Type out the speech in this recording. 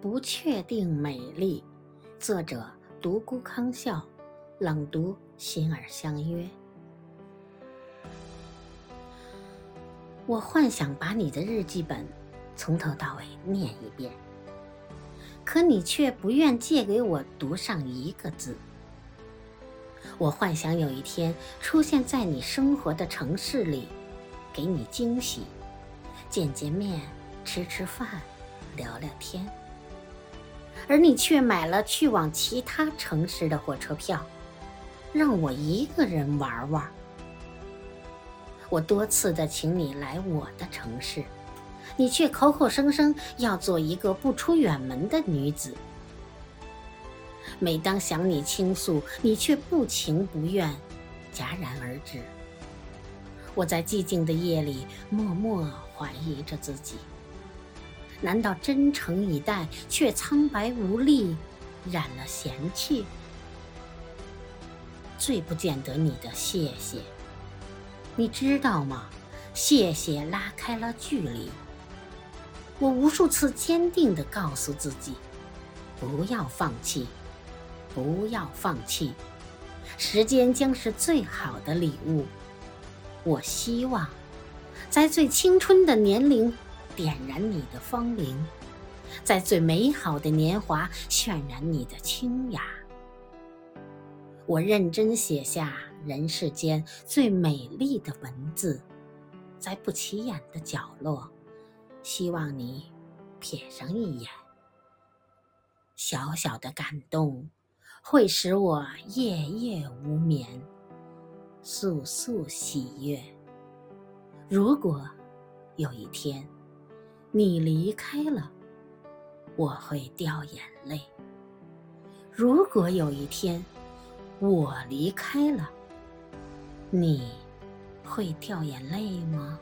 不确定美丽，作者独孤康笑，朗读心儿相约。我幻想把你的日记本从头到尾念一遍，可你却不愿借给我读上一个字。我幻想有一天出现在你生活的城市里，给你惊喜，见见面，吃吃饭，聊聊天。而你却买了去往其他城市的火车票，让我一个人玩玩。我多次的请你来我的城市，你却口口声声要做一个不出远门的女子。每当想你倾诉，你却不情不愿，戛然而止。我在寂静的夜里默默怀疑着自己。难道真诚以待，却苍白无力，染了嫌弃？最不见得你的谢谢，你知道吗？谢谢拉开了距离。我无数次坚定地告诉自己，不要放弃，不要放弃。时间将是最好的礼物。我希望，在最青春的年龄。点燃你的芳龄，在最美好的年华渲染你的清雅。我认真写下人世间最美丽的文字，在不起眼的角落，希望你瞥上一眼。小小的感动，会使我夜夜无眠，簌簌喜悦。如果有一天，你离开了，我会掉眼泪。如果有一天我离开了，你会掉眼泪吗？